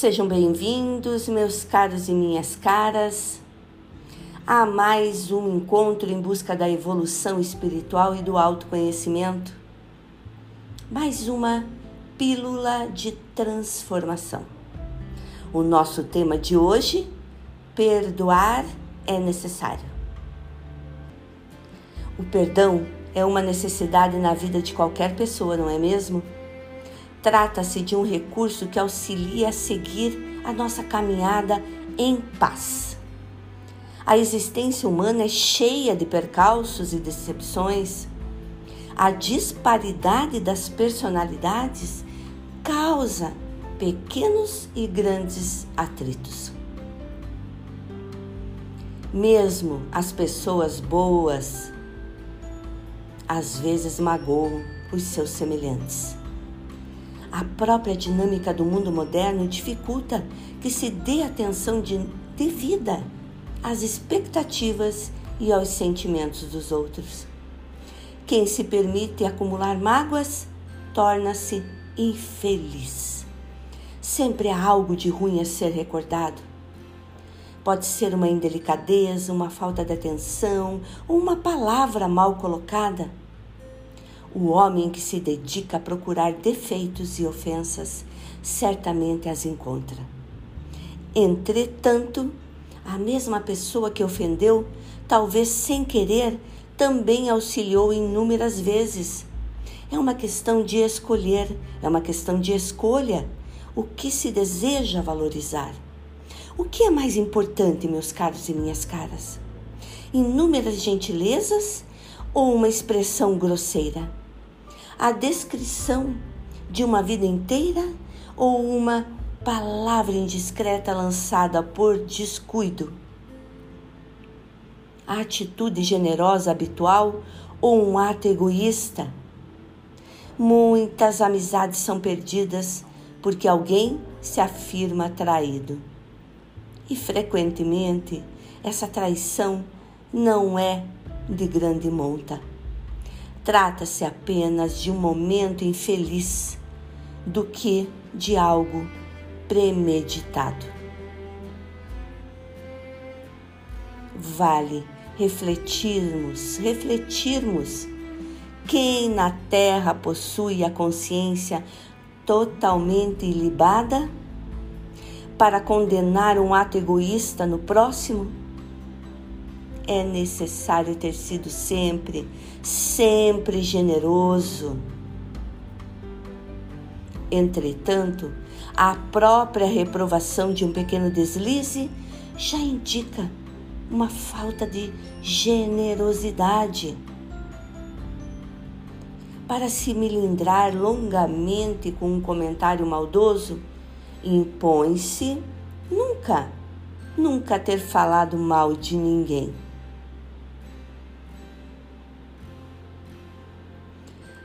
Sejam bem-vindos, meus caros e minhas caras, a mais um encontro em busca da evolução espiritual e do autoconhecimento. Mais uma pílula de transformação. O nosso tema de hoje: perdoar é necessário. O perdão é uma necessidade na vida de qualquer pessoa, não é mesmo? Trata-se de um recurso que auxilia a seguir a nossa caminhada em paz. A existência humana é cheia de percalços e decepções. A disparidade das personalidades causa pequenos e grandes atritos. Mesmo as pessoas boas às vezes magoam os seus semelhantes. A própria dinâmica do mundo moderno dificulta que se dê atenção de, devida às expectativas e aos sentimentos dos outros. Quem se permite acumular mágoas torna-se infeliz. Sempre há algo de ruim a ser recordado. Pode ser uma indelicadeza, uma falta de atenção ou uma palavra mal colocada o homem que se dedica a procurar defeitos e ofensas certamente as encontra. Entretanto, a mesma pessoa que ofendeu, talvez sem querer, também auxiliou inúmeras vezes. É uma questão de escolher, é uma questão de escolha o que se deseja valorizar. O que é mais importante, meus caros e minhas caras? Inúmeras gentilezas ou uma expressão grosseira? A descrição de uma vida inteira ou uma palavra indiscreta lançada por descuido? A atitude generosa habitual ou um ato egoísta? Muitas amizades são perdidas porque alguém se afirma traído. E frequentemente essa traição não é de grande monta. Trata-se apenas de um momento infeliz do que de algo premeditado. Vale refletirmos, refletirmos quem na terra possui a consciência totalmente ilibada para condenar um ato egoísta no próximo? É necessário ter sido sempre, sempre generoso. Entretanto, a própria reprovação de um pequeno deslize já indica uma falta de generosidade. Para se milindrar longamente com um comentário maldoso, impõe-se nunca, nunca ter falado mal de ninguém.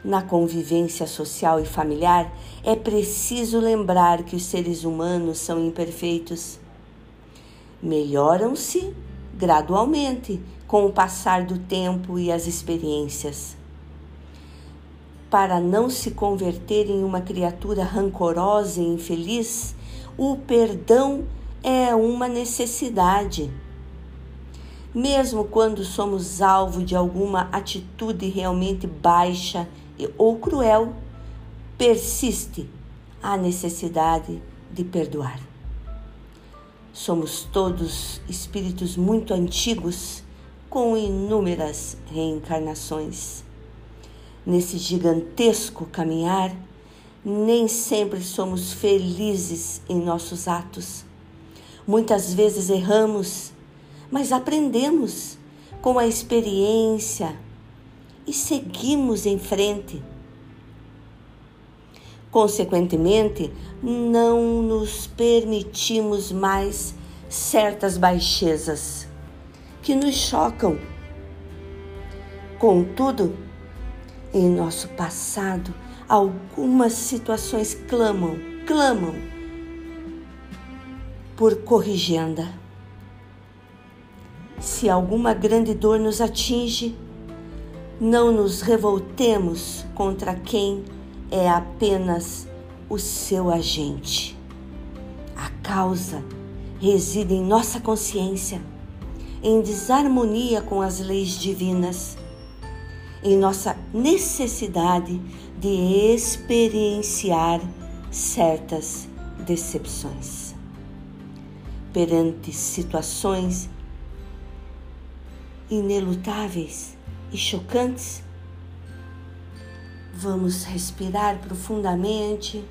Na convivência social e familiar, é preciso lembrar que os seres humanos são imperfeitos. Melhoram-se gradualmente com o passar do tempo e as experiências. Para não se converter em uma criatura rancorosa e infeliz, o perdão é uma necessidade. Mesmo quando somos alvo de alguma atitude realmente baixa ou cruel, persiste a necessidade de perdoar. Somos todos espíritos muito antigos com inúmeras reencarnações. Nesse gigantesco caminhar, nem sempre somos felizes em nossos atos. Muitas vezes erramos, mas aprendemos com a experiência e seguimos em frente. Consequentemente, não nos permitimos mais certas baixezas que nos chocam. Contudo, em nosso passado, algumas situações clamam, clamam por corrigenda. Se alguma grande dor nos atinge, não nos revoltemos contra quem é apenas o seu agente. A causa reside em nossa consciência, em desarmonia com as leis divinas, em nossa necessidade de experienciar certas decepções. Perante situações inelutáveis e chocantes, vamos respirar profundamente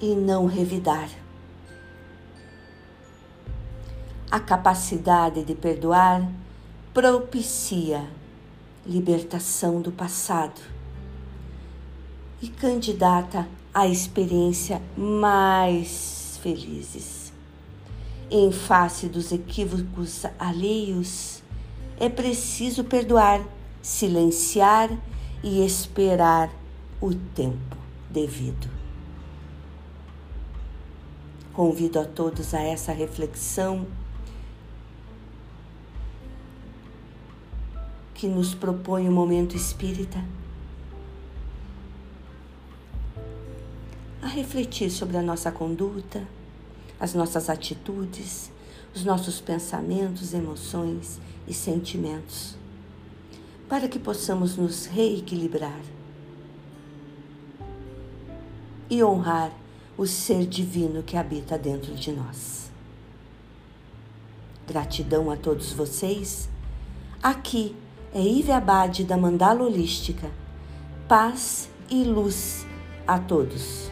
e não revidar. A capacidade de perdoar propicia libertação do passado e candidata a experiência mais felizes. Em face dos equívocos alheios, é preciso perdoar, silenciar e esperar o tempo devido. Convido a todos a essa reflexão que nos propõe o momento espírita. A refletir sobre a nossa conduta, as nossas atitudes, os nossos pensamentos, emoções e sentimentos, para que possamos nos reequilibrar e honrar o ser divino que habita dentro de nós. Gratidão a todos vocês. Aqui é Ive Abade da Mandala Holística. Paz e luz a todos.